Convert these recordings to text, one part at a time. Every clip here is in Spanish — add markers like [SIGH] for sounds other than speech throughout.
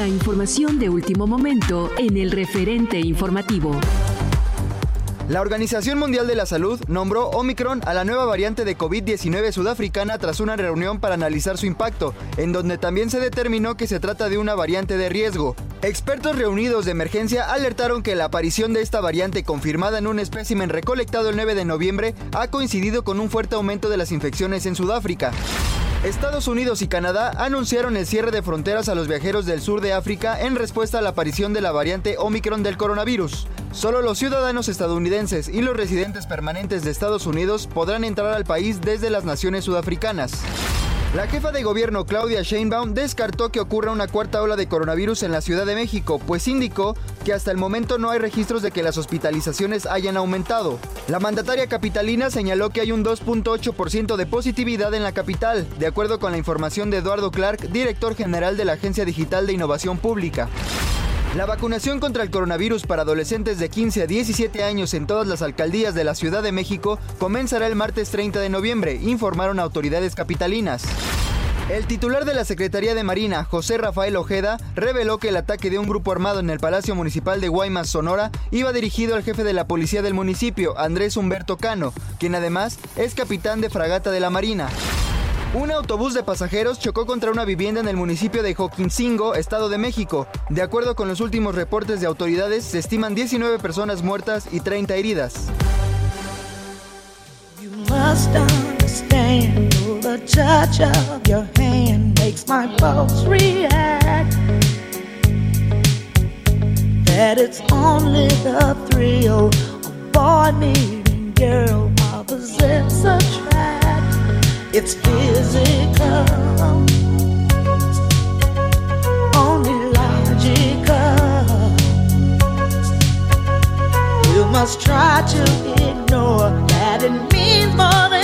La información de último momento en el referente informativo. La Organización Mundial de la Salud nombró Omicron a la nueva variante de COVID-19 sudafricana tras una reunión para analizar su impacto, en donde también se determinó que se trata de una variante de riesgo. Expertos reunidos de emergencia alertaron que la aparición de esta variante confirmada en un espécimen recolectado el 9 de noviembre ha coincidido con un fuerte aumento de las infecciones en Sudáfrica. Estados Unidos y Canadá anunciaron el cierre de fronteras a los viajeros del sur de África en respuesta a la aparición de la variante Omicron del coronavirus. Solo los ciudadanos estadounidenses y los residentes permanentes de Estados Unidos podrán entrar al país desde las naciones sudafricanas. La jefa de gobierno Claudia Sheinbaum descartó que ocurra una cuarta ola de coronavirus en la Ciudad de México, pues indicó que hasta el momento no hay registros de que las hospitalizaciones hayan aumentado. La mandataria capitalina señaló que hay un 2.8% de positividad en la capital, de acuerdo con la información de Eduardo Clark, director general de la Agencia Digital de Innovación Pública. La vacunación contra el coronavirus para adolescentes de 15 a 17 años en todas las alcaldías de la Ciudad de México comenzará el martes 30 de noviembre, informaron autoridades capitalinas. El titular de la Secretaría de Marina, José Rafael Ojeda, reveló que el ataque de un grupo armado en el Palacio Municipal de Guaymas, Sonora, iba dirigido al jefe de la policía del municipio, Andrés Humberto Cano, quien además es capitán de fragata de la Marina. Un autobús de pasajeros chocó contra una vivienda en el municipio de Joquincingo, Estado de México. De acuerdo con los últimos reportes de autoridades, se estiman 19 personas muertas y 30 heridas. It's physical. Only logical. We must try to ignore that it means more than.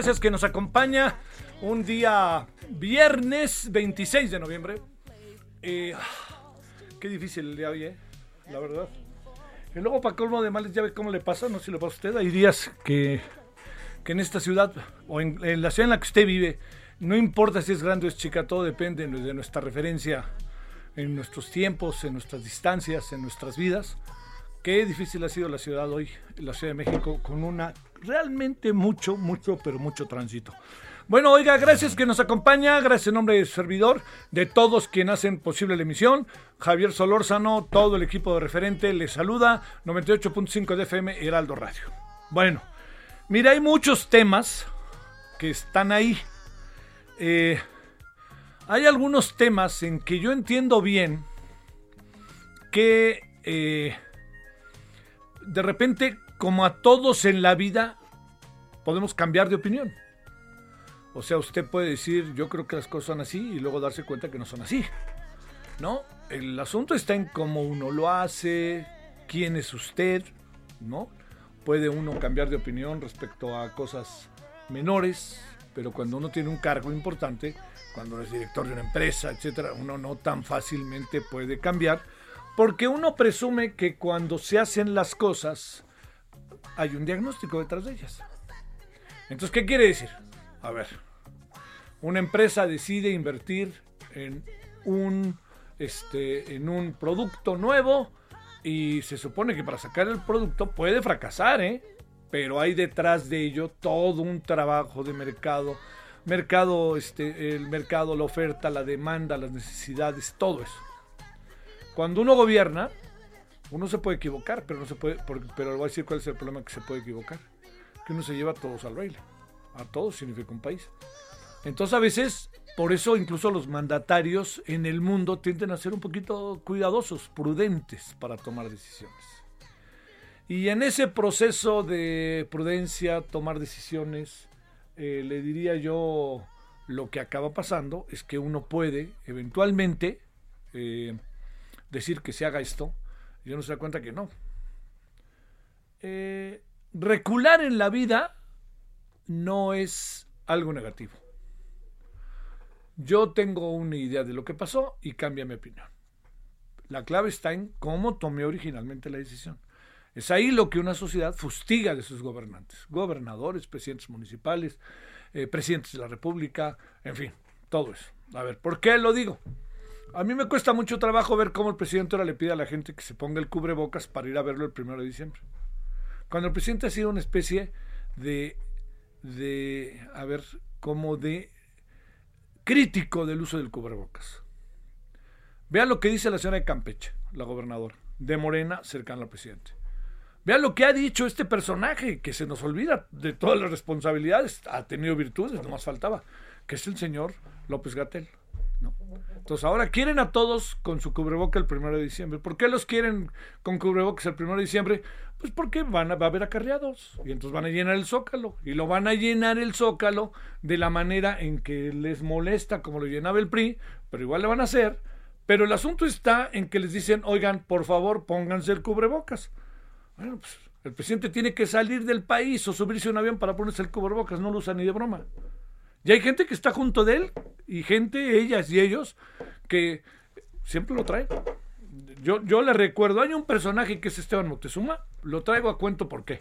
Gracias que nos acompaña un día viernes 26 de noviembre. Eh, qué difícil el día hoy, ¿eh? la verdad. Y luego para colmo de males ya ve cómo le pasa, no sé si le pasa a usted. Hay días que, que en esta ciudad o en, en la ciudad en la que usted vive, no importa si es grande o es chica, todo depende de nuestra referencia en nuestros tiempos, en nuestras distancias, en nuestras vidas. Qué difícil ha sido la ciudad hoy, la Ciudad de México, con una realmente mucho, mucho, pero mucho tránsito. Bueno, oiga, gracias que nos acompaña, gracias en nombre del servidor, de todos quienes hacen posible la emisión. Javier Solórzano, todo el equipo de referente, les saluda, 98.5 de FM, Heraldo Radio. Bueno, mira, hay muchos temas que están ahí. Eh, hay algunos temas en que yo entiendo bien que eh, de repente, como a todos en la vida, podemos cambiar de opinión. O sea, usted puede decir, yo creo que las cosas son así y luego darse cuenta que no son así. ¿No? El asunto está en cómo uno lo hace, quién es usted, ¿no? Puede uno cambiar de opinión respecto a cosas menores, pero cuando uno tiene un cargo importante, cuando es director de una empresa, etcétera, uno no tan fácilmente puede cambiar, porque uno presume que cuando se hacen las cosas hay un diagnóstico detrás de ellas. Entonces, ¿qué quiere decir? A ver, una empresa decide invertir en un, este, en un producto nuevo y se supone que para sacar el producto puede fracasar, ¿eh? Pero hay detrás de ello todo un trabajo de mercado, mercado, este, el mercado, la oferta, la demanda, las necesidades, todo eso. Cuando uno gobierna, uno se puede equivocar, pero no se puede, pero le voy a decir cuál es el problema que se puede equivocar, que uno se lleva a todos al baile a todos significa un país. Entonces a veces, por eso incluso los mandatarios en el mundo tienden a ser un poquito cuidadosos, prudentes para tomar decisiones. Y en ese proceso de prudencia, tomar decisiones, eh, le diría yo, lo que acaba pasando es que uno puede eventualmente eh, decir que se haga esto y uno se da cuenta que no. Eh, recular en la vida no es algo negativo. Yo tengo una idea de lo que pasó y cambia mi opinión. La clave está en cómo tomé originalmente la decisión. Es ahí lo que una sociedad fustiga de sus gobernantes, gobernadores, presidentes municipales, eh, presidentes de la República, en fin, todo eso. A ver, ¿por qué lo digo? A mí me cuesta mucho trabajo ver cómo el presidente ahora le pide a la gente que se ponga el cubrebocas para ir a verlo el primero de diciembre. Cuando el presidente ha sido una especie de de, a ver, como de crítico del uso del cubrebocas. Vean lo que dice la señora de Campeche, la gobernadora, de Morena, cercana al presidente. Vean lo que ha dicho este personaje, que se nos olvida de todas las responsabilidades, ha tenido virtudes, no más faltaba, que es el señor López Gatel. Entonces ahora quieren a todos con su cubreboca el primero de diciembre. ¿Por qué los quieren con cubrebocas el primero de diciembre? Pues porque van a, va a haber acarreados y entonces van a llenar el zócalo y lo van a llenar el zócalo de la manera en que les molesta como lo llenaba el PRI, pero igual le van a hacer. Pero el asunto está en que les dicen, oigan, por favor, pónganse el cubrebocas. Bueno, pues el presidente tiene que salir del país o subirse a un avión para ponerse el cubrebocas, no lo usa ni de broma. Y hay gente que está junto de él y gente, ellas y ellos, que siempre lo traen. Yo, yo le recuerdo, hay un personaje que es Esteban Moctezuma, lo traigo a cuento por qué.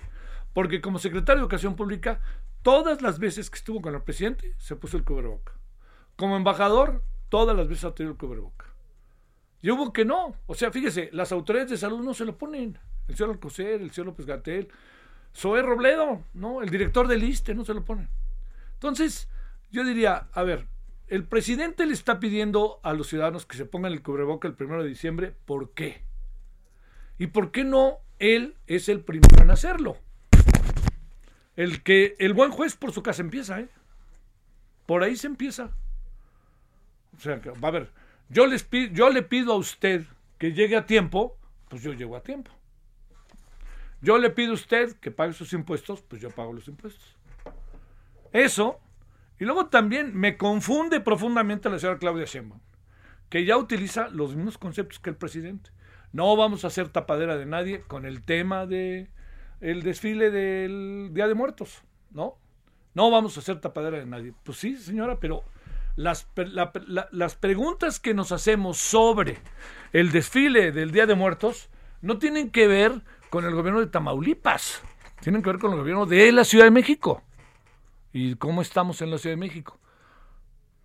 Porque como secretario de Educación Pública, todas las veces que estuvo con el presidente, se puso el cubreboca. Como embajador, todas las veces ha tenido el cubreboca. Y hubo que no. O sea, fíjese, las autoridades de salud no se lo ponen. El señor Alcocer, el señor López Gatel, Zoé Robledo, ¿no? El director del ISTE no se lo ponen. Entonces, yo diría, a ver, el presidente le está pidiendo a los ciudadanos que se pongan el cubreboca el primero de diciembre, ¿por qué? ¿Y por qué no él es el primero en hacerlo? El que el buen juez por su casa empieza, ¿eh? Por ahí se empieza. O sea, va a ver, yo, les pido, yo le pido a usted que llegue a tiempo, pues yo llego a tiempo. Yo le pido a usted que pague sus impuestos, pues yo pago los impuestos. Eso y luego también me confunde profundamente la señora Claudia Sheinbaum, que ya utiliza los mismos conceptos que el presidente. No vamos a hacer tapadera de nadie con el tema de el desfile del Día de Muertos, ¿no? No vamos a hacer tapadera de nadie. Pues sí, señora, pero las, las preguntas que nos hacemos sobre el desfile del Día de Muertos no tienen que ver con el gobierno de Tamaulipas, tienen que ver con el gobierno de la Ciudad de México. ¿Y cómo estamos en la Ciudad de México?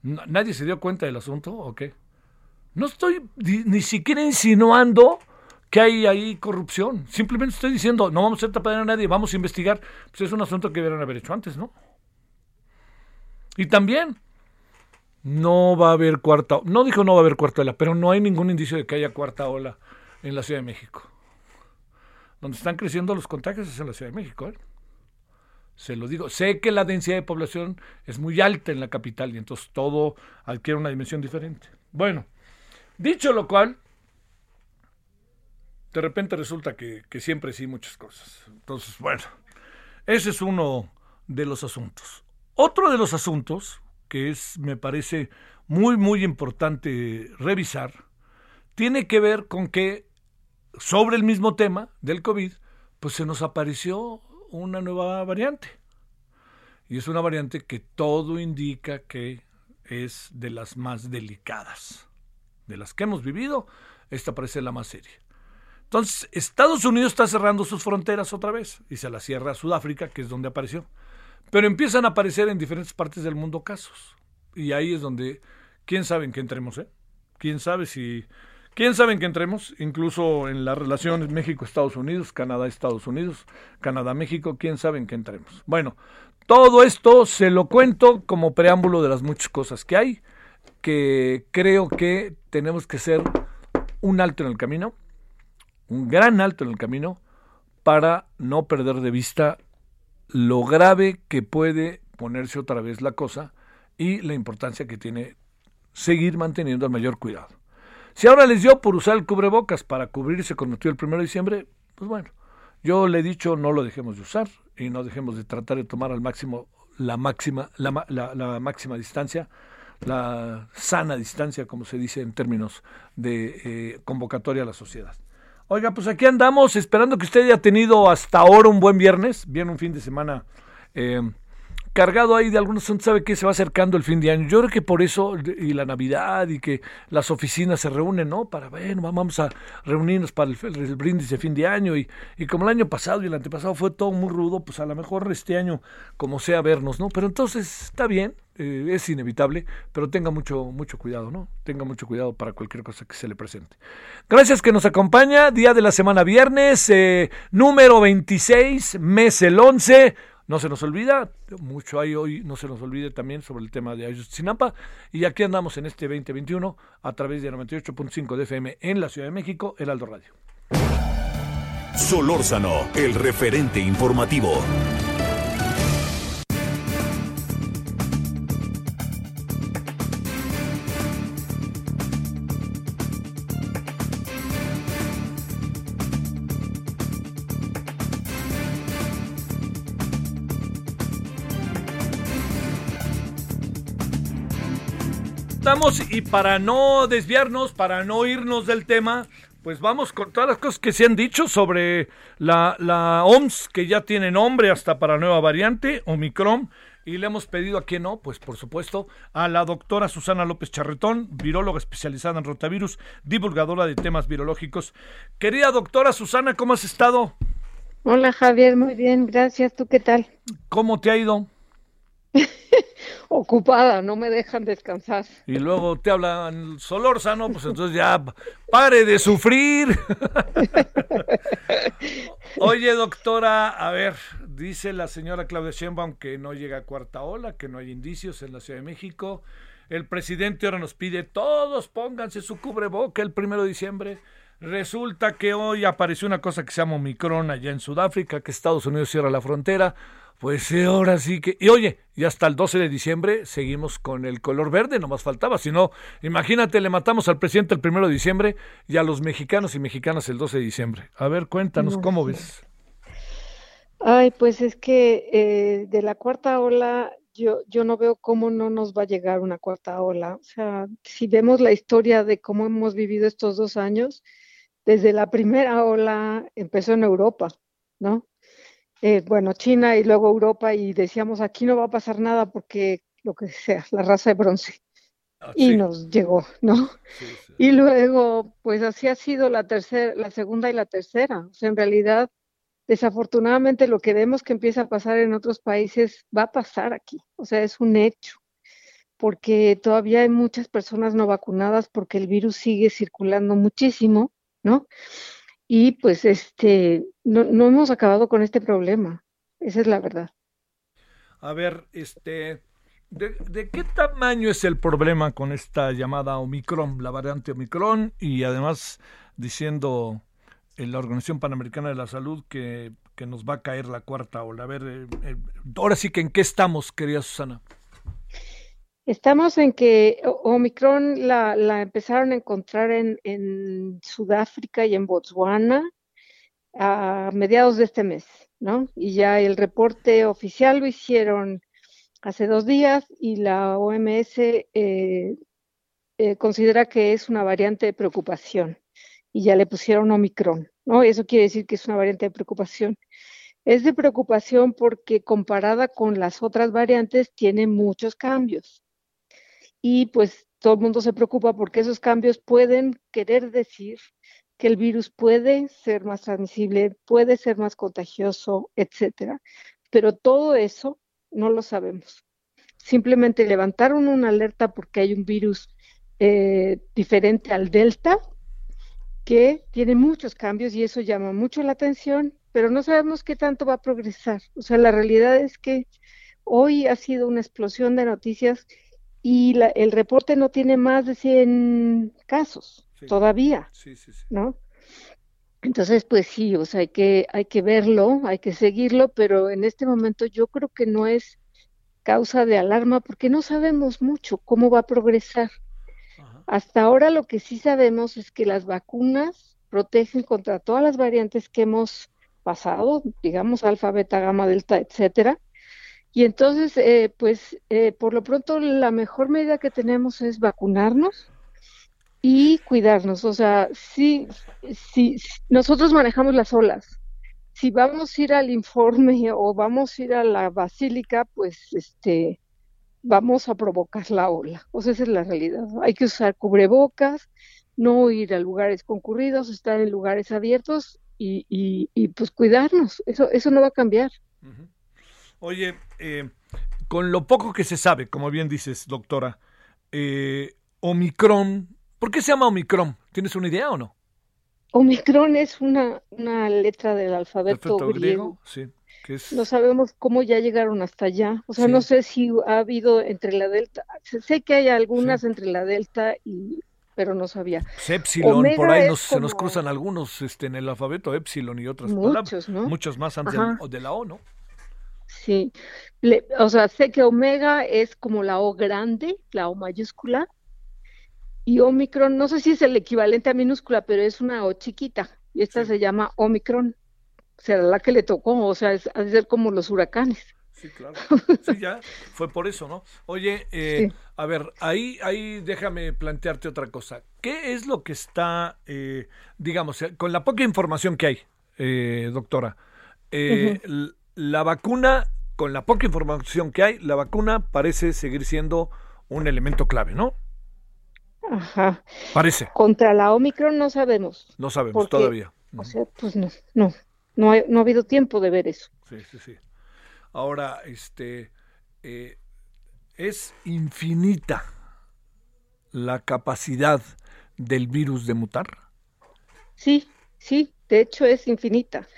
¿Nadie se dio cuenta del asunto o qué? No estoy ni siquiera insinuando que hay ahí corrupción. Simplemente estoy diciendo, no vamos a tapadera a nadie, vamos a investigar. Pues es un asunto que debieron haber hecho antes, ¿no? Y también, no va a haber cuarta, no dijo no va a haber cuarta ola, pero no hay ningún indicio de que haya cuarta ola en la Ciudad de México. Donde están creciendo los contagios es en la Ciudad de México, ¿eh? Se lo digo. Sé que la densidad de población es muy alta en la capital y entonces todo adquiere una dimensión diferente. Bueno, dicho lo cual, de repente resulta que, siempre sí muchas cosas. Entonces, bueno, ese es uno de los asuntos. Otro de los asuntos que es, me parece, muy, muy importante revisar, tiene que ver con que sobre el mismo tema del COVID, pues se nos apareció una nueva variante. Y es una variante que todo indica que es de las más delicadas. De las que hemos vivido, esta parece la más seria. Entonces, Estados Unidos está cerrando sus fronteras otra vez y se la cierra a Sudáfrica, que es donde apareció. Pero empiezan a aparecer en diferentes partes del mundo casos. Y ahí es donde, quién sabe en qué entremos, ¿eh? Quién sabe si ¿Quién sabe en qué entremos? Incluso en la relación México-Estados Unidos, Canadá-Estados Unidos, Canadá-México, ¿quién sabe en qué entremos? Bueno, todo esto se lo cuento como preámbulo de las muchas cosas que hay, que creo que tenemos que ser un alto en el camino, un gran alto en el camino, para no perder de vista lo grave que puede ponerse otra vez la cosa y la importancia que tiene seguir manteniendo el mayor cuidado. Si ahora les dio por usar el cubrebocas para cubrirse con motivo el 1 de diciembre, pues bueno, yo le he dicho no lo dejemos de usar y no dejemos de tratar de tomar al máximo la máxima, la, la, máxima distancia, la sana distancia, como se dice en términos de eh, convocatoria a la sociedad. Oiga, pues aquí andamos esperando que usted haya tenido hasta ahora un buen viernes, bien un fin de semana eh, cargado ahí de algunos sabe que se va acercando el fin de año. Yo creo que por eso, y la Navidad, y que las oficinas se reúnen, ¿no? Para, bueno, vamos a reunirnos para el, brindis de fin de año. Y, y, como el año pasado y el antepasado fue todo muy rudo, pues a lo mejor este año, como sea, vernos, ¿no? Pero entonces está bien, eh, es inevitable, pero tenga mucho, mucho cuidado, ¿no? Tenga mucho cuidado para cualquier cosa que se le presente. Gracias que nos acompaña, día de la semana viernes, eh, número 26, mes el 11. No se nos olvida, mucho hay hoy, no se nos olvide también sobre el tema de Ayotzinapa. Y aquí andamos en este 2021 a través de 98.5 de FM en la Ciudad de México, el Aldo Radio. Solórzano, el referente informativo. Y para no desviarnos, para no irnos del tema, pues vamos con todas las cosas que se han dicho sobre la, la OMS, que ya tiene nombre hasta para nueva variante, Omicron. Y le hemos pedido a quién no, pues por supuesto, a la doctora Susana López Charretón, viróloga especializada en rotavirus, divulgadora de temas virológicos. Querida doctora Susana, ¿cómo has estado? Hola Javier, muy bien, gracias. ¿Tú qué tal? ¿Cómo te ha ido? [LAUGHS] ocupada, no me dejan descansar. Y luego te hablan Solórzano, pues entonces ya pare de sufrir. [LAUGHS] Oye, doctora, a ver, dice la señora Claudia Sheinbaum que no llega a cuarta ola, que no hay indicios en la Ciudad de México. El presidente ahora nos pide, todos pónganse su cubreboca el primero de diciembre. Resulta que hoy apareció una cosa que se llama Omicron allá en Sudáfrica, que Estados Unidos cierra la frontera. Pues sí, ahora sí que. Y oye, y hasta el 12 de diciembre seguimos con el color verde, no más faltaba. Si no, imagínate, le matamos al presidente el primero de diciembre y a los mexicanos y mexicanas el 12 de diciembre. A ver, cuéntanos, ¿cómo ves? Ay, pues es que eh, de la cuarta ola, yo, yo no veo cómo no nos va a llegar una cuarta ola. O sea, si vemos la historia de cómo hemos vivido estos dos años, desde la primera ola empezó en Europa, ¿no? eh, bueno, China y luego Europa y decíamos, aquí no va a pasar nada porque lo que sea, la raza de bronce. Ah, Y sí, nos llegó, ¿no? sí, sí. Y luego, pues así ha sido la tercera, la segunda y la tercera. O sea, en realidad, desafortunadamente lo que vemos que empieza a pasar en otros países va a pasar aquí. O sea, es un hecho, porque todavía hay muchas personas no vacunadas porque el virus sigue circulando muchísimo, ¿no? Y pues este, no, no hemos acabado con este problema. Esa es la verdad. A ver, este, ¿de, de qué tamaño es el problema con esta llamada Omicron, la variante Omicron? Y además diciendo en la Organización Panamericana de la Salud que, que nos va a caer la cuarta ola. A ver, eh, eh, ahora sí que en qué estamos, querida Susana. Estamos en que Omicron la, la empezaron a encontrar en, Sudáfrica y en Botswana a mediados de este mes, ¿no? Y ya el reporte oficial lo hicieron hace dos días y la OMS eh, eh, considera que es una variante de preocupación y ya le pusieron Omicron, ¿no? Eso quiere decir que es una variante de preocupación. Es de preocupación porque comparada con las otras variantes tiene muchos cambios y pues todo el mundo se preocupa porque esos cambios pueden querer decir que el virus puede ser más transmisible, puede ser más contagioso, etcétera. Pero todo eso no lo sabemos. Simplemente levantaron una alerta porque hay un virus eh, diferente al Delta que tiene muchos cambios y eso llama mucho la atención, pero no sabemos qué tanto va a progresar. O sea, la realidad es que hoy ha sido una explosión de noticias y la- el reporte no tiene más de 100 casos Sí. todavía, Sí, sí, sí. ¿no? Entonces, pues sí, o sea, hay que, hay que verlo, hay que seguirlo, pero en este momento yo creo que no es causa de alarma porque no sabemos mucho cómo va a progresar. Ajá. Hasta ahora lo que sí sabemos es que las vacunas protegen contra todas las variantes que hemos pasado, digamos alfa, beta, gamma, delta, etcétera. Y entonces, eh, pues eh, por lo pronto la mejor medida que tenemos es vacunarnos y cuidarnos. O sea, si, si, nosotros manejamos las olas, si vamos a ir al informe [LAUGHS] o vamos a ir a la basílica, pues este, vamos a provocar la ola. O sea, esa es la realidad. Hay que usar cubrebocas, no ir a lugares concurridos, estar en lugares abiertos y, y, pues cuidarnos. Eso, eso no va a cambiar. Ujú. Oye, eh, con lo poco que se sabe, como bien dices, doctora, eh, Omicron, ¿por qué se llama Omicron? ¿Tienes una idea o no? Omicron es una, una letra del alfabeto ¿Alfabeto griego. griego? Sí, que es... No sabemos cómo ya llegaron hasta allá. O sea, Sí. no sé si ha habido entre la delta. Sé que hay algunas entre la delta y, pero no sabía. Pues Epsilon, Omega por ahí se nos cruzan algunos este, en el alfabeto, Epsilon y otras palabras. Muchos, ¿no? Muchos más antes Ajá. de la O, ¿no? Sí. Le- o sea, sé que omega es como la O grande, la O mayúscula. Y Omicron, no sé si es el equivalente a minúscula, pero es una O chiquita. Y esta Sí. se llama Omicron. Será la que le tocó, o sea, es, ha de ser como los huracanes. Sí, claro. [LAUGHS] Sí, ya, fue por eso, ¿no? Oye, eh, Sí. a ver, ahí, ahí déjame plantearte otra cosa. ¿Qué es lo que está, eh, digamos, eh, con la poca información que hay, eh, doctora? eh, l- La vacuna, con la poca información que hay, la vacuna parece seguir siendo un elemento clave, ¿no? Ajá. Parece, Contra la Omicron no sabemos. no sabemos Porque, todavía. O sea, pues no, no, no, hay- no ha habido tiempo de ver eso. Sí, sí, sí. Ahora, este, eh, es infinita la capacidad del virus de mutar. Sí, sí, de hecho es infinita,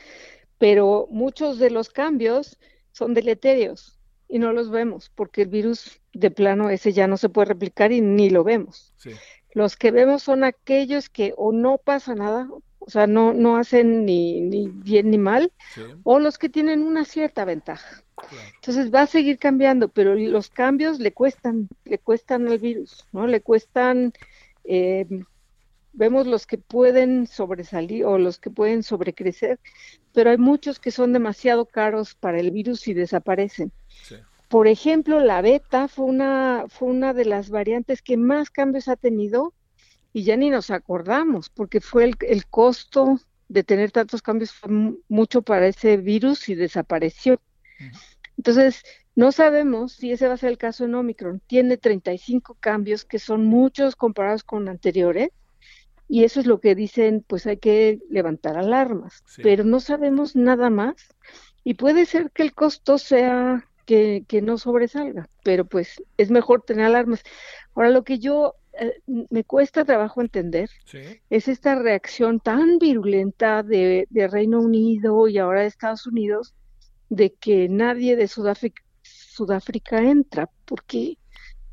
pero muchos de los cambios son deleterios y no los vemos porque el virus de plano ese ya no se puede replicar y ni lo vemos. Sí, Los que vemos son aquellos que o no pasa nada, o sea, no, no hacen ni, ni bien ni mal, sí, o los que tienen una cierta ventaja. claro. Entonces va a seguir cambiando, pero los cambios le cuestan, le cuestan al virus, ¿no? Le cuestan, eh, vemos los que pueden sobresalir o los que pueden sobrecrecer, pero hay muchos que son demasiado caros para el virus y desaparecen. Sí. Por ejemplo, la beta fue una, fue una de las variantes que más cambios ha tenido y ya ni nos acordamos, porque fue el, el costo de tener tantos cambios fue mu- mucho para ese virus y desapareció. Entonces, no sabemos si ese va a ser el caso en Omicron. Tiene 35 cambios que son muchos comparados con anteriores y eso es lo que dicen, pues hay que levantar alarmas, Sí. pero no sabemos nada más y puede ser que el costo sea que, que no sobresalga, pero pues es mejor tener alarmas. Ahora, lo que yo eh, me cuesta trabajo entender Sí. es esta reacción tan virulenta de, de Reino Unido y ahora de Estados Unidos de que nadie de Sudáfrica, Sudáfrica entra, porque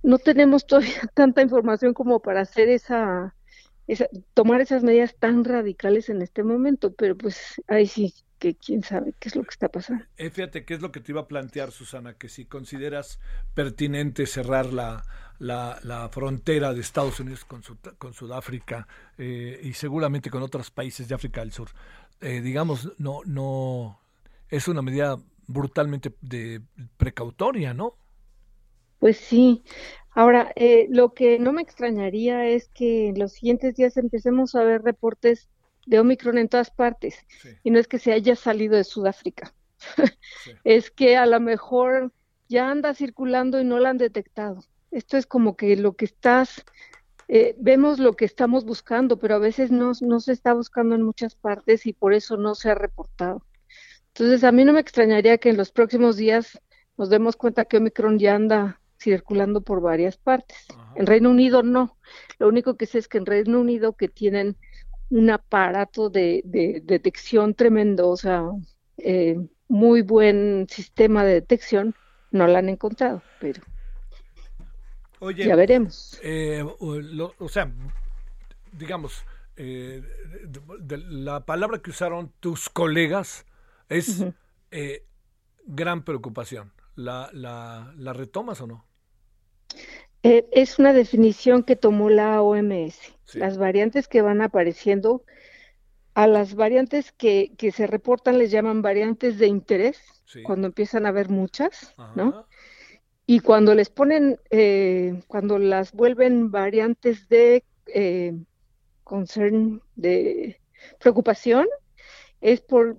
no tenemos todavía [LAUGHS] tanta información como para hacer esa, tomar esas medidas tan radicales en este momento, pero pues ahí sí que quién sabe qué es lo que está pasando. Eh, fíjate, ¿qué es lo que te iba a plantear, Susana? Que si consideras pertinente cerrar la, la, la frontera de Estados Unidos con, con Sudáfrica eh, y seguramente con otros países de África del Sur, eh, digamos, no, no, es una medida brutalmente de precautoria, ¿no? Pues sí. Ahora, eh, lo que no me extrañaría es que en los siguientes días empecemos a ver reportes de Omicron en todas partes. Sí. Y no es que se haya salido de Sudáfrica, Sí. [LAUGHS] es que a lo mejor ya anda circulando y no la han detectado. Esto es como que lo que estás, eh, vemos lo que estamos buscando, pero a veces no, no se está buscando en muchas partes y por eso no se ha reportado. Entonces, a mí no me extrañaría que en los próximos días nos demos cuenta que Omicron ya anda circulando por varias partes. Ajá. En Reino Unido no. Lo único que sé es que en Reino Unido que tienen un aparato de, de detección tremendo, o sea, eh, muy buen sistema de detección, no la han encontrado, pero Oye, ya veremos. eh, o, lo- o sea, digamos, eh, de- de- la palabra que usaron tus colegas es eh, gran preocupación. ¿La, la, ¿La retomas o no? Eh, es una definición que tomó la OMS. Sí. Las variantes que van apareciendo, a las variantes que, que se reportan les llaman variantes de interés, Sí. cuando empiezan a haber muchas, ¿no? Y cuando les ponen, eh, cuando las vuelven variantes de eh, concern, de preocupación, es por,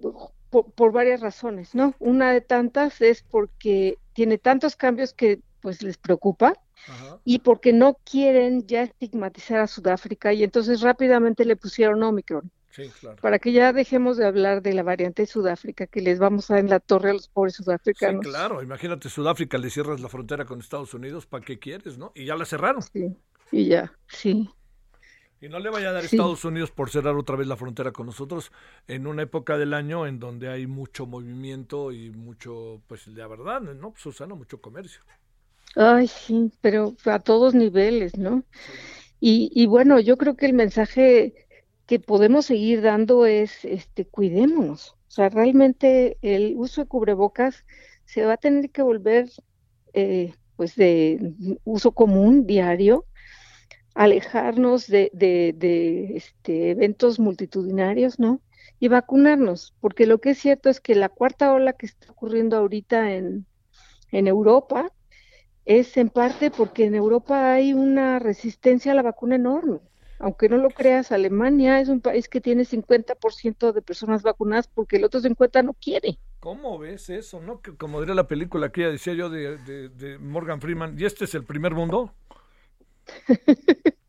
por, por varias razones, ¿no? Una de tantas es porque tiene tantos cambios que pues les preocupa Ajá. y porque no quieren ya estigmatizar a Sudáfrica y entonces rápidamente le pusieron Omicron Sí, claro. para que ya dejemos de hablar de la variante de Sudáfrica que les vamos a dar en la torre a los pobres Sí, sudafricanos. claro. Imagínate, Sudáfrica le cierras la frontera con Estados Unidos, ¿para qué quieres, no? Y ya la cerraron. Sí, y ya, sí. Y no le vaya a dar Sí. Estados Unidos por cerrar otra vez la frontera con nosotros en una época del año en donde hay mucho movimiento y mucho, pues la verdad, ¿no? Susana, mucho comercio. Ay, sí, pero a todos niveles, ¿no? Y, y bueno, yo creo que el mensaje que podemos seguir dando es, este, cuidémonos. O sea, realmente el uso de cubrebocas se va a tener que volver, eh, pues, de uso común, diario, alejarnos de, de, de, este, eventos multitudinarios, ¿no? Y vacunarnos, porque lo que es cierto es que la cuarta ola que está ocurriendo ahorita en, en Europa, es en parte porque en Europa hay una resistencia a la vacuna enorme. Aunque no lo creas, Alemania es un país que tiene 50% de personas vacunadas porque el otro 50% no quiere. ¿Cómo ves eso, no? Que como diría la película que ya decía yo de, de- de Morgan Freeman, ¿y este es el primer mundo? [LAUGHS]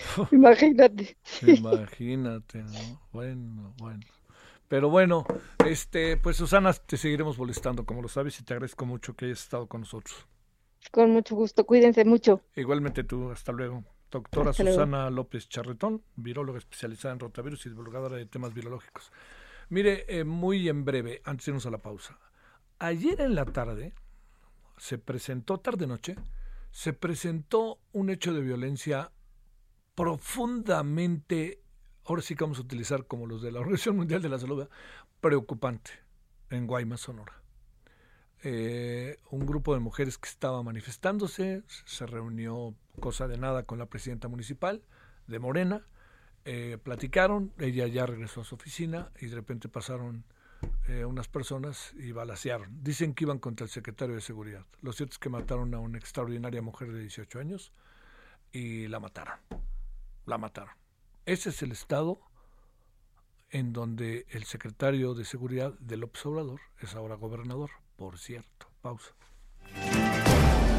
[LAUGHS] Imagínate. Imagínate, ¿no? Bueno, bueno. Pero bueno, este, pues Susana, te seguiremos molestando, como lo sabes, y te agradezco mucho que hayas estado con nosotros. Con mucho gusto. Cuídense mucho. Igualmente tú, hasta luego. Doctora Hasta luego. Susana López Charretón, viróloga especializada en rotavirus y divulgadora de temas virológicos. Mire, eh, muy en breve, antes de irnos a la pausa. Ayer en la tarde se presentó, tarde-noche, se presentó un hecho de violencia profundamente, ahora sí que vamos a utilizar como los de la Organización Mundial de la Salud, preocupante en Guaymas, Sonora eh, un grupo de mujeres que estaba manifestándose, se reunió cosa de nada con la presidenta municipal de Morena, eh, platicaron, ella ya regresó a su oficina y de repente pasaron eh, unas personas y balacearon. Dicen que iban contra el secretario de Seguridad. Lo cierto es que mataron a una extraordinaria mujer de 18 años y la mataron. La mataron. Ese es el estado en donde el secretario de Seguridad del Observador es ahora gobernador, por cierto. Pausa.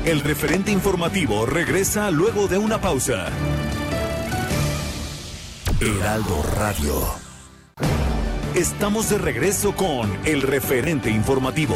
El referente informativo regresa luego de una pausa. Heraldo Radio. Estamos de regreso con el referente informativo.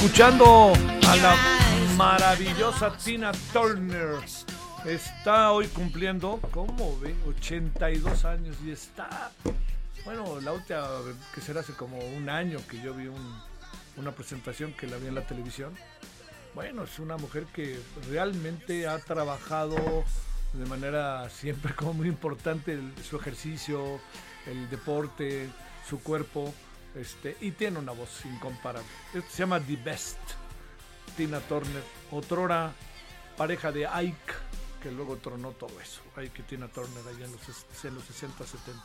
Escuchando a la maravillosa Tina Turner. Está hoy cumpliendo, ¿cómo ve? 82 años y está. Bueno, la última que será hace como un año que yo vi un- una presentación que la vi en la televisión. Bueno, es una mujer que realmente ha trabajado de manera siempre como muy importante su ejercicio, el deporte, su cuerpo, este, y tiene una voz incomparable. Esto se llama The Best, Tina Turner, otrora pareja de Ike, que luego tronó todo eso. Ike y Tina Turner allá en los, ses- en los 60, 70.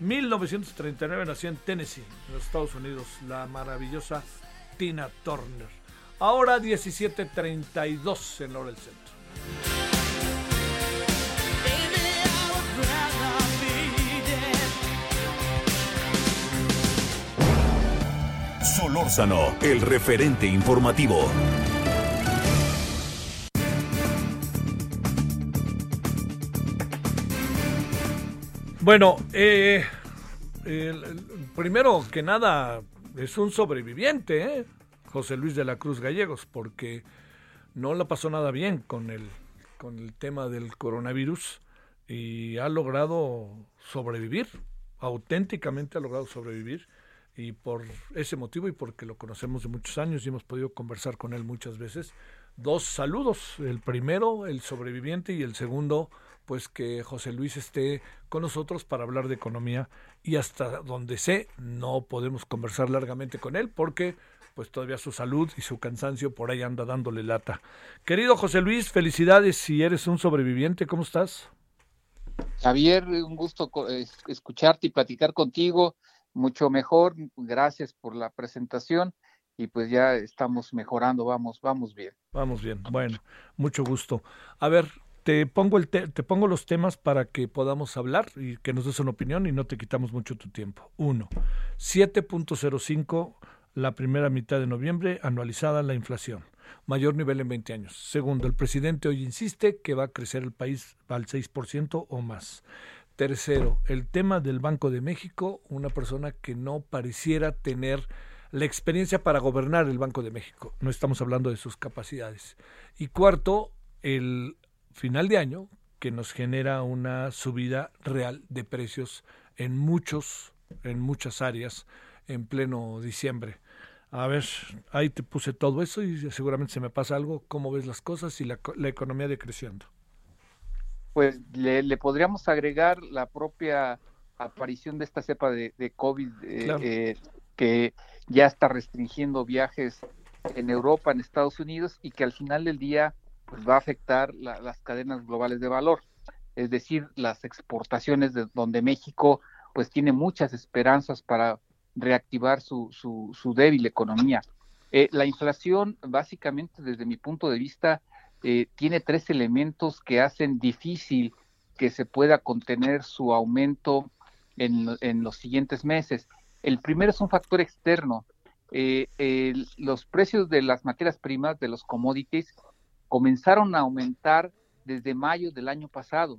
1939 nació en Tennessee, en los Estados Unidos, la maravillosa Tina Turner. Ahora 17.32 en hora del centro. Solórzano, el referente informativo. Bueno, eh, primero que nada es un sobreviviente, ¿eh? José Luis de la Cruz Gallegos, porque no la pasó nada bien con el, con el tema del coronavirus y ha logrado sobrevivir, auténticamente ha logrado sobrevivir y por ese motivo y porque lo conocemos de muchos años y hemos podido conversar con él muchas veces, dos saludos, el primero, el sobreviviente y el segundo, pues que José Luis esté con nosotros para hablar de economía y hasta donde sé no podemos conversar largamente con él porque pues todavía su salud y su cansancio por ahí anda dándole lata. Querido José Luis, felicidades si eres un sobreviviente, ¿cómo estás? Javier, un gusto escucharte y platicar contigo, mucho mejor, gracias por la presentación y pues ya estamos mejorando, vamos, vamos bien. Vamos bien, bueno, mucho gusto. A ver, te pongo, el te, te pongo los temas para que podamos hablar y que nos des una opinión y no te quitamos mucho tu tiempo. Uno, 7.05 la primera mitad de noviembre, anualizada la inflación. Mayor nivel en 20 años. Segundo, el presidente hoy insiste que va a crecer el país al 6% o más. Tercero, el tema del Banco de México, una persona que no pareciera tener la experiencia para gobernar el Banco de México. No estamos hablando de sus capacidades. Y cuarto, el final de año, que nos genera una subida real de precios en muchos, en muchas áreas en pleno diciembre. A ver, ahí te puse todo eso y seguramente se me pasa algo. ¿Cómo ves las cosas y la, la economía decreciendo? Pues le, le, podríamos agregar la propia aparición de esta cepa de, de COVID eh, Claro. eh, que ya está restringiendo viajes en Europa, en Estados Unidos y que al final del día pues va a afectar la- las cadenas globales de valor, es decir, las exportaciones de donde México pues tiene muchas esperanzas para reactivar su, su, su débil economía. Eh, la inflación, básicamente, desde mi punto de vista, eh, tiene tres elementos que hacen difícil que se pueda contener su aumento en, los siguientes meses. El primero es un factor externo. Eh, los precios de las materias primas, de los commodities, comenzaron a aumentar desde mayo del año pasado.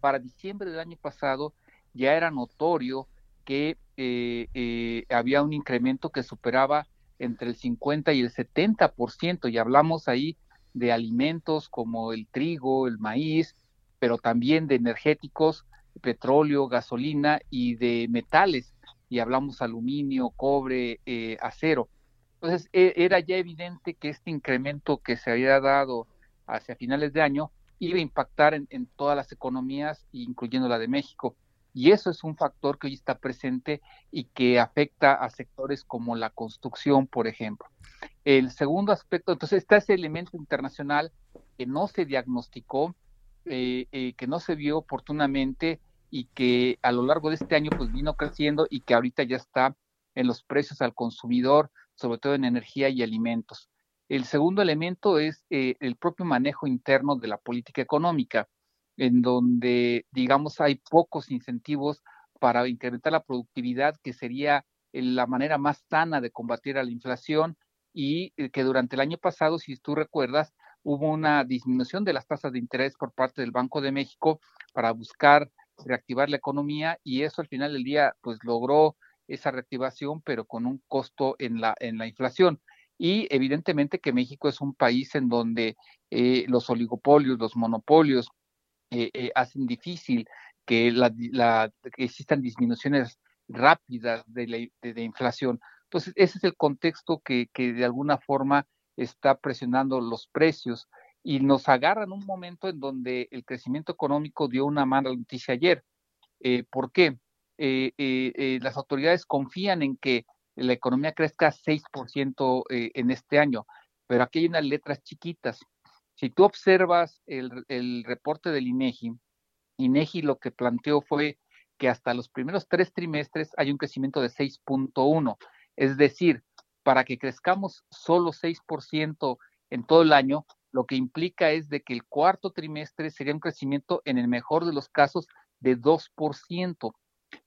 Para diciembre del año pasado ya era notorio que eh, había un incremento que superaba entre el 50 y el 70%, y hablamos ahí de alimentos como el trigo, el maíz, pero también de energéticos, petróleo, gasolina y de metales, y hablamos aluminio, cobre, eh, acero. Entonces, e- era ya evidente que este incremento que se había dado hacia finales de año iba a impactar en, en todas las economías, incluyendo la de México. Y eso es un factor que hoy está presente y que afecta a sectores como la construcción, por ejemplo. El segundo aspecto, entonces está ese elemento internacional que no se diagnosticó, eh, eh, que no se vio oportunamente y que a lo largo de este año pues vino creciendo y que ahorita ya está en los precios al consumidor, sobre todo en energía y alimentos. El segundo elemento es eh, el propio manejo interno de la política económica, en donde, digamos, hay pocos incentivos para incrementar la productividad, que sería la manera más sana de combatir a la inflación, y eh, que durante el año pasado, si tú recuerdas, hubo una disminución de las tasas de interés por parte del Banco de México para buscar reactivar la economía y eso al final del día pues logró esa reactivación pero con un costo en la en la inflación y evidentemente que México es un país en donde eh, los oligopolios, los monopolios eh, eh, hacen difícil que, la, que existan disminuciones rápidas de la de inflación. Entonces, ese es el contexto que, de alguna forma está presionando los precios y nos agarra en un momento en donde el crecimiento económico dio una mala noticia ayer. Eh, ¿Por qué? Eh, eh, las autoridades confían en que la economía crezca 6% eh, en este año, pero aquí hay unas letras chiquitas. Si tú observas el, el reporte del INEGI, INEGI lo que planteó fue que hasta los primeros tres trimestres hay un crecimiento de 6.1, es decir, para que crezcamos solo 6% en todo el año, lo que implica es de que el cuarto trimestre sería un crecimiento en el mejor de los casos de 2%.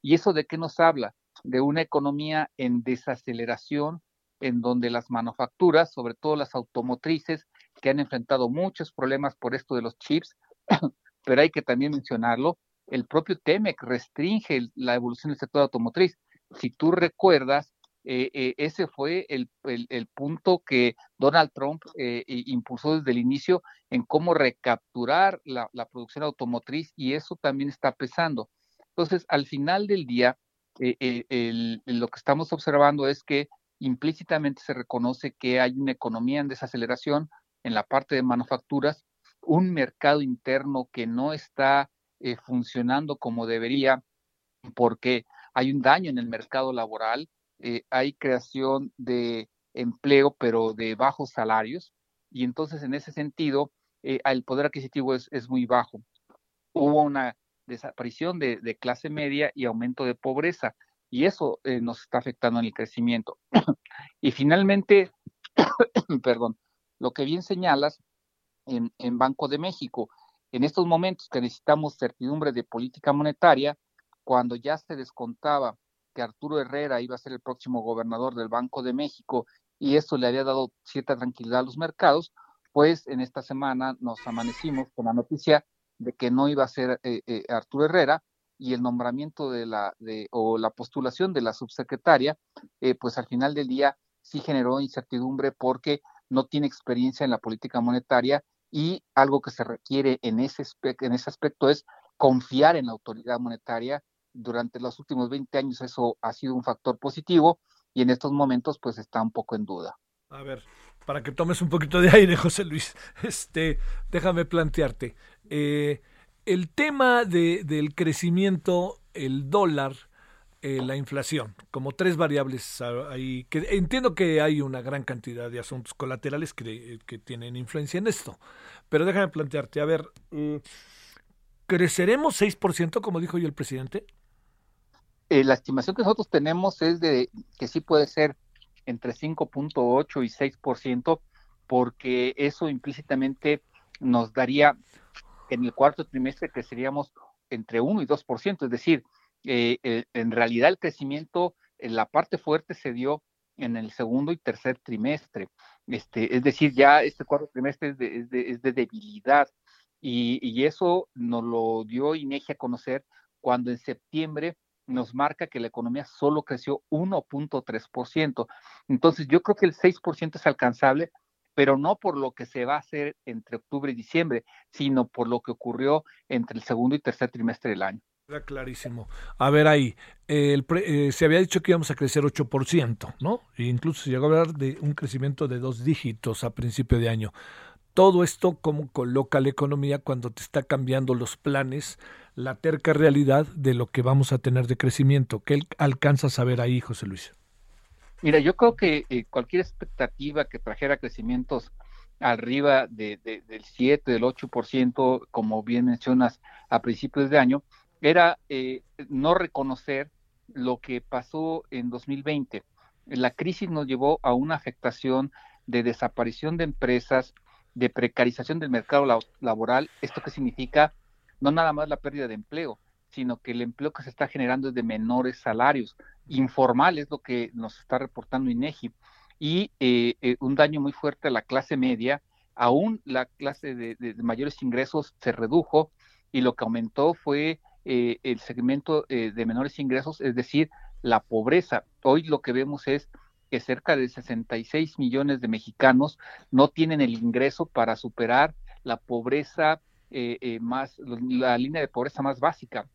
¿Y eso de qué nos habla? De una economía en desaceleración, en donde las manufacturas, sobre todo las automotrices, que han enfrentado muchos problemas por esto de los chips, [COUGHS] pero hay que también mencionarlo, el propio TEMEC restringe la evolución del sector automotriz. Si tú recuerdas, eh, eh, ese fue el, punto que Donald Trump eh, impulsó desde el inicio en cómo recapturar la, producción automotriz y eso también está pesando. Entonces, al final del día, eh, lo que estamos observando es que implícitamente se reconoce que hay una economía en desaceleración en la parte de manufacturas, un mercado interno que no está funcionando como debería porque hay un daño en el mercado laboral, eh, hay creación de empleo, pero de bajos salarios, y entonces en ese sentido eh, el poder adquisitivo es, muy bajo. Hubo una desaparición de, de, clase media y aumento de pobreza, y eso eh, nos está afectando en el crecimiento. [COUGHS] y finalmente, [COUGHS] perdón, lo que bien señalas en, en Banco de México, en estos momentos que necesitamos certidumbre de política monetaria, cuando ya se descontaba que Arturo Herrera iba a ser el próximo gobernador del Banco de México y eso le había dado cierta tranquilidad a los mercados, pues en esta semana nos amanecimos con la noticia de que no iba a ser eh, eh, Arturo Herrera y el nombramiento de la de, o la postulación de la subsecretaria, eh, pues al final del día sí generó incertidumbre porque no tiene experiencia en la política monetaria y algo que se requiere en ese, en ese aspecto es confiar en la autoridad monetaria. Durante los últimos 20 años eso ha sido un factor positivo y en estos momentos pues está un poco en duda. A ver, para que tomes un poquito de aire, José Luis, [LAUGHS] este, déjame plantearte. Eh, el tema de, del crecimiento, el dólar, eh, la inflación, como tres variables ahí, que entiendo que hay una gran cantidad de asuntos colaterales que, que tienen influencia en esto, pero déjame plantearte, a ver, mm, ¿creceremos 6% como dijo yo el presidente? Eh, la estimación que nosotros tenemos es de que sí puede ser entre 5.8 y 6%, porque eso implícitamente nos daría en el cuarto trimestre creceríamos entre 1 y 2%, es decir, eh, eh, en realidad el crecimiento, en la parte fuerte se dio en el segundo y tercer trimestre. Este, es decir, ya este cuarto trimestre es de, es de, debilidad y, y, eso nos lo dio INEGI a conocer cuando en septiembre nos marca que la economía solo creció 1.3%. Entonces, yo creo que el 6% es alcanzable, pero no por lo que se va a hacer entre octubre y diciembre, sino por lo que ocurrió entre el segundo y tercer trimestre del año. Era clarísimo. A ver ahí, eh, se había dicho que íbamos a crecer 8%, ¿no? E incluso se llegó a hablar de un crecimiento de dos dígitos a principio de año. Todo esto, ¿cómo coloca la economía cuando te está cambiando los planes, la terca realidad de lo que vamos a tener de crecimiento? ¿Qué alcanzas a ver ahí, José Luis? Mira, yo creo que eh, cualquier expectativa que trajera crecimientos arriba de, del 7, del 8%, como bien mencionas a principios de año, era eh, no reconocer lo que pasó en 2020. La crisis nos llevó a una afectación de desaparición de empresas, de precarización del mercado laboral. ¿Esto qué significa? No nada más la pérdida de empleo, sino que el empleo que se está generando es de menores salarios. Informal es lo que nos está reportando INEGI. Y eh, eh, un daño muy fuerte a la clase media, aún la clase de, mayores ingresos se redujo y lo que aumentó fue eh, el segmento eh, de menores ingresos, es decir, la pobreza. Hoy lo que vemos es que cerca de 66 millones de mexicanos no tienen el ingreso para superar la pobreza eh, más, la línea de pobreza más básica.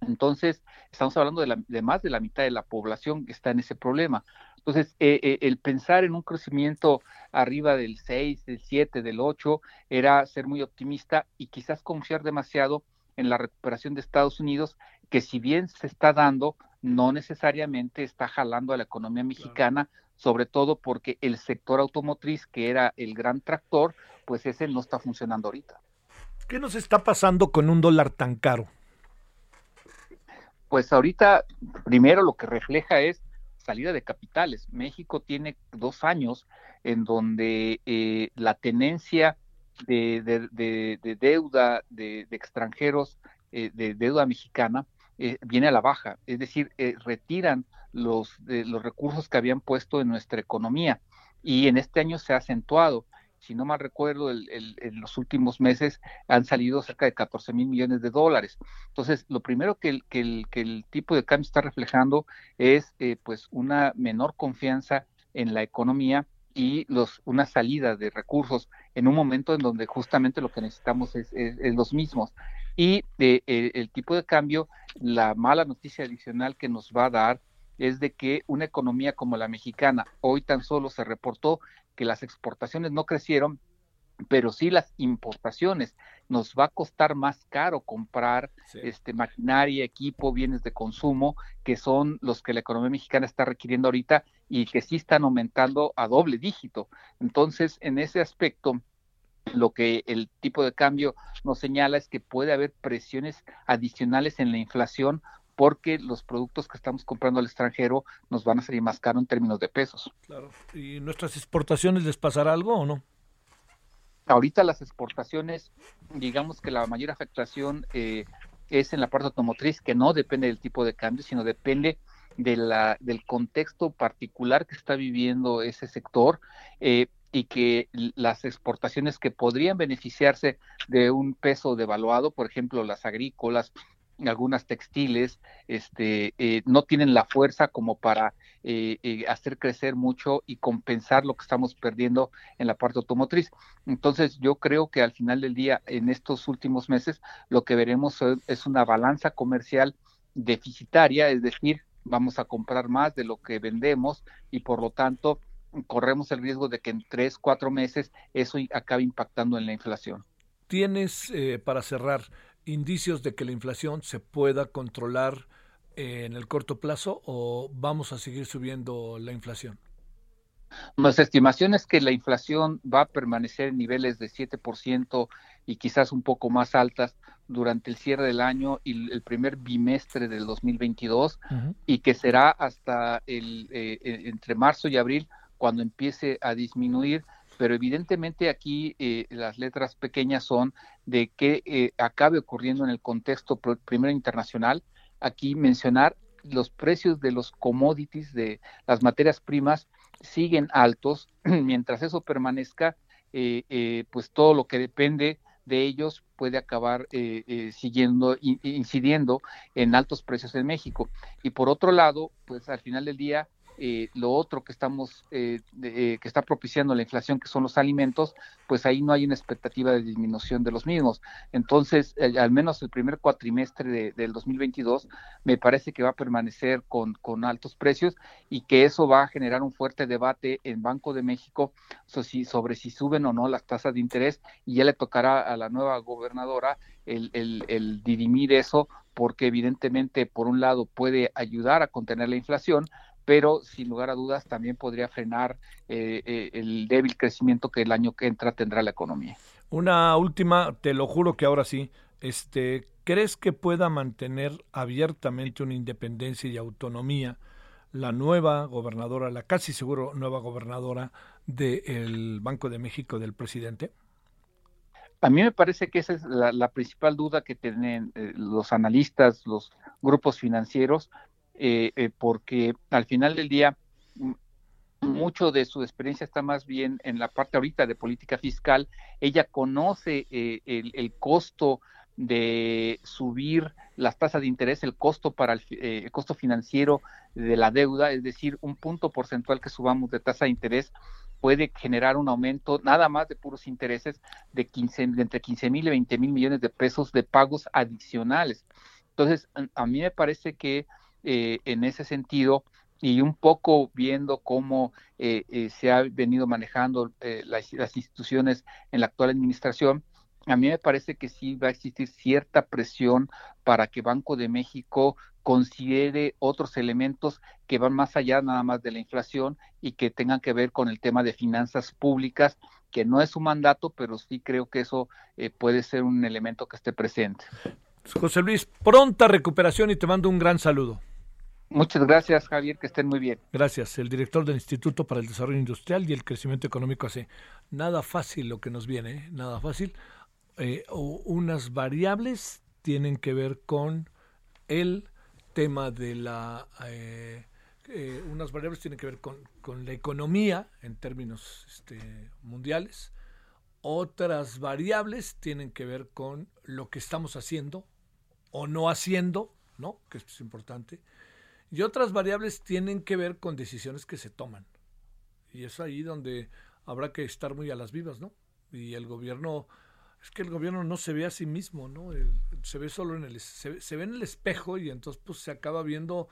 Entonces, estamos hablando de, de, más de la mitad de la población que está en ese problema. Entonces, el pensar en un crecimiento arriba del 6, del 7, del 8, era ser muy optimista y quizás confiar demasiado en la recuperación de Estados Unidos, que si bien se está dando, no necesariamente está jalando a la economía mexicana, sobre todo porque el sector automotriz, que era el gran tractor, pues ese no está funcionando ahorita. ¿Qué nos está pasando con un dólar tan caro? Pues ahorita, primero lo que refleja es salida de capitales. México tiene dos años en donde eh, la tenencia de, deuda de, extranjeros, eh, de deuda mexicana, eh, viene a la baja, es decir, eh, retiran los, los recursos que habían puesto en nuestra economía y en este año se ha acentuado. Si no mal recuerdo, en los últimos meses han salido cerca de 14 mil millones de dólares. Entonces, lo primero que el, el, el tipo de cambio está reflejando es pues una menor confianza en la economía y una salida de recursos en un momento en donde justamente lo que necesitamos es, los mismos. Y eh, el, tipo de cambio, la mala noticia adicional que nos va a dar es de que una economía como la mexicana, hoy tan solo se reportó que las exportaciones no crecieron, pero sí las importaciones. Nos va a costar más caro comprar este maquinaria, equipo, bienes de consumo, que son los que la economía mexicana está requiriendo ahorita y que sí están aumentando a doble dígito. Entonces, en ese aspecto, lo que el tipo de cambio nos señala es que puede haber presiones adicionales en la inflación porque los productos que estamos comprando al extranjero nos van a salir más caros en términos de pesos. Claro. ¿Y nuestras exportaciones les pasará algo o no? Ahorita las exportaciones, digamos que la mayor afectación eh, es en la parte automotriz, que no depende del tipo de cambio, sino depende de la, del contexto particular que está viviendo ese sector eh, y que las exportaciones que podrían beneficiarse de un peso devaluado, por ejemplo, las agrícolas algunas textiles, este, eh, no tienen la fuerza como para eh, eh, hacer crecer mucho y compensar lo que estamos perdiendo en la parte automotriz. Entonces, yo creo que al final del día, en estos últimos meses, lo que veremos es una balanza comercial deficitaria, es decir, vamos a comprar más de lo que vendemos y por lo tanto corremos el riesgo de que en tres, cuatro meses eso acabe impactando en la inflación. ¿Tienes, para cerrar, indicios de que la inflación se pueda controlar en el corto plazo o vamos a seguir subiendo la inflación? Nuestra estimación es que la inflación va a permanecer en niveles de 7% y quizás un poco más altas durante el cierre del año y el primer bimestre del 2022 y que será hasta el, eh, entre marzo y abril cuando empiece a disminuir pero evidentemente aquí eh, las letras pequeñas son de que eh, acabe ocurriendo en el contexto primero internacional. Aquí mencionar los precios de los commodities, de las materias primas, siguen altos. [CLEARS THROAT] Mientras eso permanezca, eh, pues todo lo que depende de ellos puede acabar siguiendo, incidiendo en altos precios en México. Y por otro lado, pues al final del día, eh, lo otro que estamos eh, eh, que está propiciando la inflación que son los alimentos pues ahí no hay una expectativa de disminución de los mismos. Entonces al menos el primer cuatrimestre de, del 2022 me parece que va a permanecer con, con altos precios y que eso va a generar un fuerte debate en Banco de México sobre si suben o no las tasas de interés y ya le tocará a la nueva gobernadora el, el, el dirimir eso porque evidentemente por un lado puede ayudar a contener la inflación, pero sin lugar a dudas también podría frenar eh, eh, el débil crecimiento que el año que entra tendrá la economía. Una última, te lo juro que ahora sí, este, ¿crees que pueda mantener abiertamente una independencia y autonomía la nueva gobernadora, la casi seguro nueva gobernadora del Banco de México del presidente? A mí me parece que esa es la, principal duda que tienen eh, los analistas, los grupos financieros, eh, eh, porque al final del día mucho de su experiencia está más bien en la parte ahorita de política fiscal. Ella conoce eh, el, costo de subir las tasas de interés, el costo para el, costo financiero de la deuda, es decir, un punto porcentual que subamos de tasa de interés puede generar un aumento nada más de puros intereses de, 15, de entre 15 mil y 20 mil millones de pesos de pagos adicionales. Entonces, a mí me parece que eh, en ese sentido y un poco viendo cómo eh, eh, se ha venido manejando las, instituciones en la actual administración, a mí me parece que sí va a existir cierta presión para que Banco de México considere otros elementos que van más allá nada más de la inflación y que tengan que ver con el tema de finanzas públicas, que no es su mandato, pero sí creo que eso puede ser un elemento que esté presente. José Luis, pronta recuperación y te mando un gran saludo. Muchas gracias, Javier, que estén muy bien. Gracias. El director del Instituto para el Desarrollo Industrial y el Crecimiento Económico hace nada fácil lo que nos viene, ¿eh? nada fácil. Eh, unas variables tienen que ver con el tema de la... Eh, unas variables tienen que ver con, con la economía en términos este, mundiales. Otras variables tienen que ver con lo que estamos haciendo o no haciendo, ¿no? Que es importante y otras variables tienen que ver con decisiones que se toman. Y es ahí donde habrá que estar muy a las vivas, ¿no? Y el gobierno, es que el gobierno no se ve a sí mismo, ¿no? se ve solo en el, se, ve en el espejo y entonces pues se acaba viendo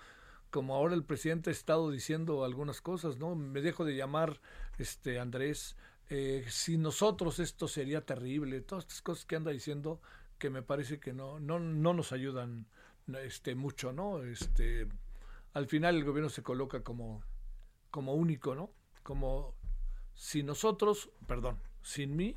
como ahora el presidente ha estado diciendo algunas cosas, ¿no? Me dejo de llamar, este, Andrés, eh, si nosotros esto sería terrible, todas estas cosas que anda diciendo que me parece que no, no, no nos ayudan este, mucho, ¿no? Este, al final el gobierno se coloca como, como único, ¿no? Como si nosotros, perdón, sin mí,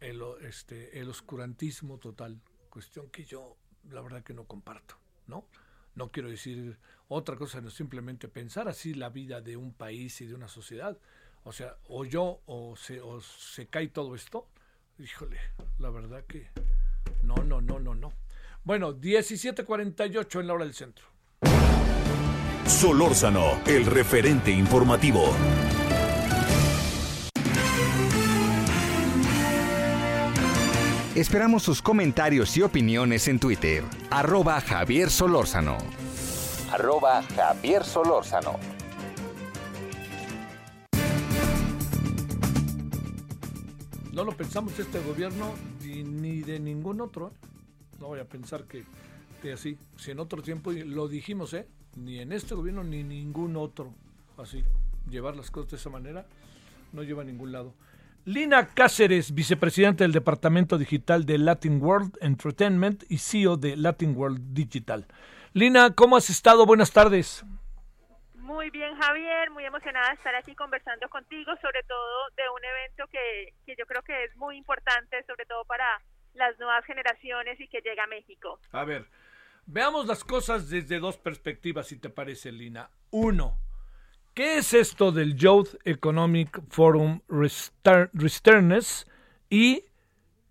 el, este, el oscurantismo total, cuestión que yo la verdad que no comparto, ¿no? No quiero decir otra cosa, no simplemente pensar así la vida de un país y de una sociedad. O sea, o yo o se, o se cae todo esto, híjole, la verdad que no, no, no, no, no. Bueno, 17.48 en la hora del centro. Solórzano, el referente informativo. Esperamos sus comentarios y opiniones en Twitter. Arroba Javier Solórzano. Arroba Javier Solórzano. No lo pensamos este gobierno ni, de ningún otro. No voy a pensar que, que así. Si en otro tiempo y lo dijimos, ¿eh? Ni en este gobierno ni ningún otro. Así. Llevar las cosas de esa manera no lleva a ningún lado. Lina Cáceres, vicepresidenta del Departamento Digital de Latin World Entertainment y CEO de Latin World Digital. Lina, ¿cómo has estado? Buenas tardes. Muy bien, Javier, muy emocionada de estar aquí conversando contigo, sobre todo de un evento que, que yo creo que es muy importante, sobre todo para las nuevas generaciones y que llega a México. A ver, veamos las cosas desde dos perspectivas, si te parece, Lina. Uno, ¿qué es esto del Youth Economic Forum Resternes y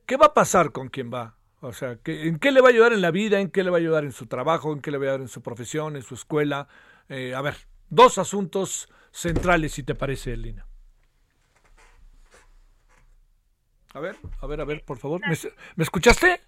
qué va a pasar con quien va? O sea, ¿qué- ¿en qué le va a ayudar en la vida? ¿En qué le va a ayudar en su trabajo? ¿En qué le va a ayudar en su profesión? ¿En su escuela? Eh, a ver, dos asuntos centrales, si te parece, Lina. A ver, a ver, a ver, por favor. ¿Me, me escuchaste?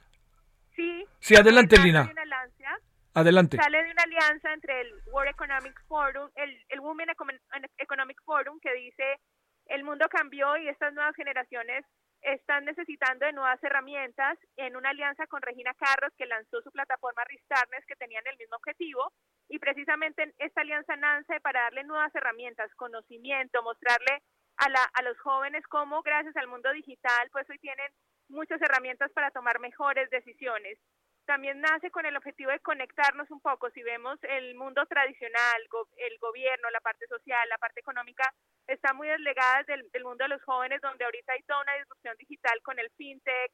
Sí. Sí, adelante, Sale Lina. de una alianza- Adelante. Sale de una alianza entre el World Economic Forum, el, el Women Econo- Economic Forum, que dice el mundo cambió y estas nuevas generaciones están necesitando de nuevas herramientas en una alianza con Regina Carros que lanzó su plataforma Ristarnes que tenían el mismo objetivo y precisamente esta alianza nace para darle nuevas herramientas, conocimiento, mostrarle a, la, a los jóvenes cómo gracias al mundo digital pues hoy tienen muchas herramientas para tomar mejores decisiones. También nace con el objetivo de conectarnos un poco. Si vemos el mundo tradicional, el gobierno, la parte social, la parte económica, está muy deslegada del, mundo de los jóvenes, donde ahorita hay toda una disrupción digital con el fintech,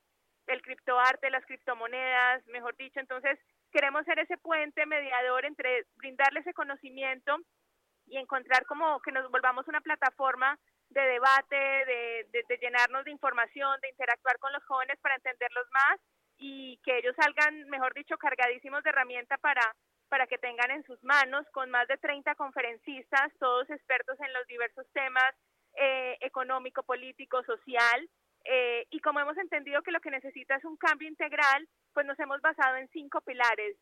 el criptoarte, las criptomonedas, mejor dicho. Entonces, queremos ser ese puente mediador entre brindarles ese conocimiento y encontrar como que nos volvamos una plataforma de debate, de, de- de llenarnos de información, de interactuar con los jóvenes para entenderlos más y que ellos salgan, mejor dicho, cargadísimos de herramienta para, para que tengan en sus manos con más de 30 conferencistas, todos expertos en los diversos temas eh, económico, político, social. eh, y como hemos entendido que lo que necesita es un cambio integral, pues nos hemos basado en cinco pilares.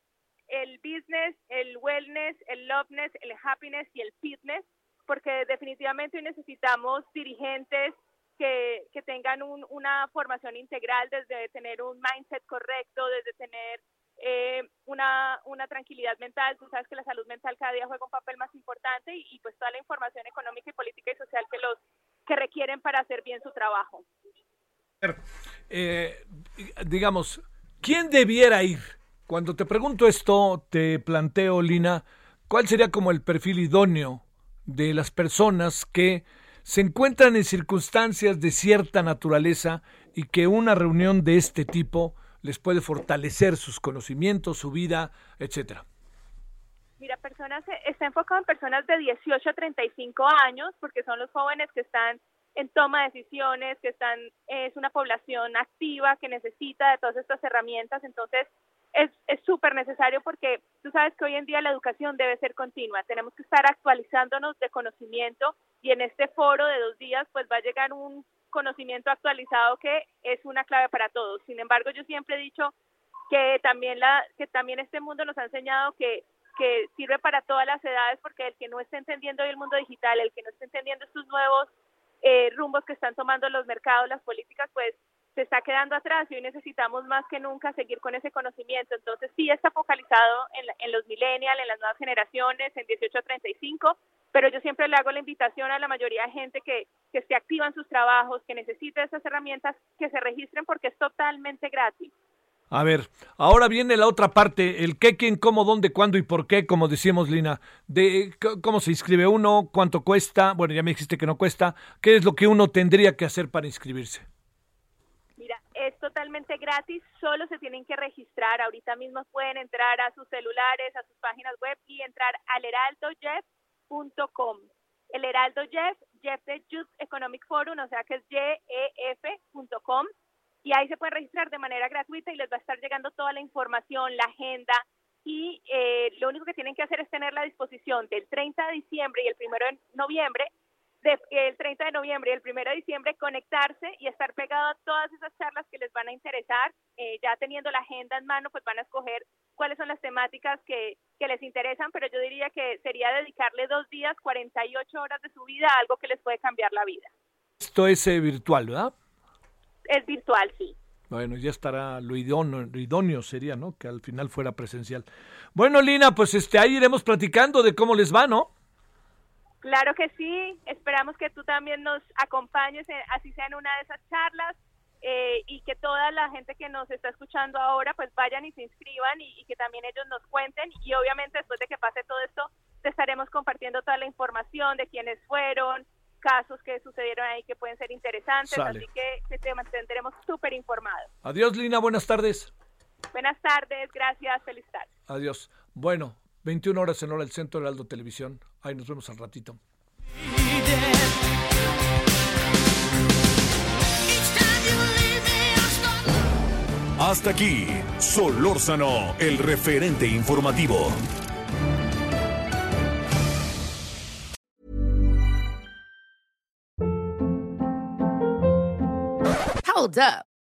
El business, el wellness, el loveness, el happiness y el fitness, porque definitivamente necesitamos dirigentes que, que tengan un- una formación integral desde tener un mindset correcto, desde tener eh, una, una tranquilidad mental. Tú sabes que la salud mental cada día juega un papel más importante y, pues toda la información económica y política y social que los que requieren para hacer bien su trabajo. Eh, digamos, ¿quién debiera ir? Cuando te pregunto esto, te planteo, Lina, ¿cuál sería como el perfil idóneo de las personas que se encuentran en circunstancias de cierta naturaleza y que una reunión de este tipo les puede fortalecer sus conocimientos, su vida, etcétera? Mira, personas, está enfocado en personas de 18 a 35 años, porque son los jóvenes que están en toma de decisiones, que están, es una población activa que necesita de todas estas herramientas, entonces es súper necesario porque tú sabes que hoy en día la educación debe ser continua, tenemos que estar actualizándonos de conocimiento y en este foro de dos días pues va a llegar un conocimiento actualizado que es una clave para todos. Sin embargo, yo siempre he dicho que también la que también este mundo nos ha enseñado que que sirve para todas las edades porque el que no esté entendiendo hoy el mundo digital, el que no esté entendiendo estos nuevos eh, rumbos que están tomando los mercados, las políticas, pues se está quedando atrás y hoy necesitamos más que nunca seguir con ese conocimiento. Entonces sí está focalizado en, en los millennials, en las nuevas generaciones, en 18 a 35, pero yo siempre le hago la invitación a la mayoría de gente que, que esté activa en sus trabajos, que necesite esas herramientas, que se registren porque es totalmente gratis. A ver, ahora viene la otra parte, el qué, quién, cómo, dónde, cuándo y por qué, como decíamos, Lina, de cómo se inscribe uno, cuánto cuesta, bueno, ya me dijiste que no cuesta, qué es lo que uno tendría que hacer para inscribirse. Es totalmente gratis, solo se tienen que registrar. Ahorita mismo pueden entrar a sus celulares, a sus páginas web y entrar al heraldojeff.com. El Heraldo Jeff, Jeff de Youth Economic Forum, o sea que es jef.com. Y ahí se pueden registrar de manera gratuita y les va a estar llegando toda la información, la agenda. Y eh, lo único que tienen que hacer es tener la disposición del 30 de diciembre y el 1 de noviembre de, el 30 de noviembre y el 1 de diciembre conectarse y estar pegado a todas esas charlas que les van a interesar. Eh, ya teniendo la agenda en mano, pues van a escoger cuáles son las temáticas que, que les interesan, pero yo diría que sería dedicarle dos días, 48 horas de su vida a algo que les puede cambiar la vida. Esto es eh, virtual, ¿verdad? Es virtual, sí. Bueno, ya estará lo idóneo, lo idóneo sería, ¿no? Que al final fuera presencial. Bueno, Lina, pues este ahí iremos platicando de cómo les va, ¿no? Claro que sí, esperamos que tú también nos acompañes, en- así sea en una de esas charlas, eh, y que toda la gente que nos está escuchando ahora, pues vayan y se inscriban y, y que también ellos nos cuenten. Y obviamente después de que pase todo esto, te estaremos compartiendo toda la información de quiénes fueron, casos que sucedieron ahí que pueden ser interesantes, Sale. así que, que te mantendremos súper informados. Adiós, Lina, buenas tardes. Buenas tardes, gracias, feliz tarde. Adiós. Bueno, 21 horas en hora del centro de Aldo Televisión. Ahí nos vemos al ratito. Hasta aquí, Solórzano, el referente informativo. Hold up.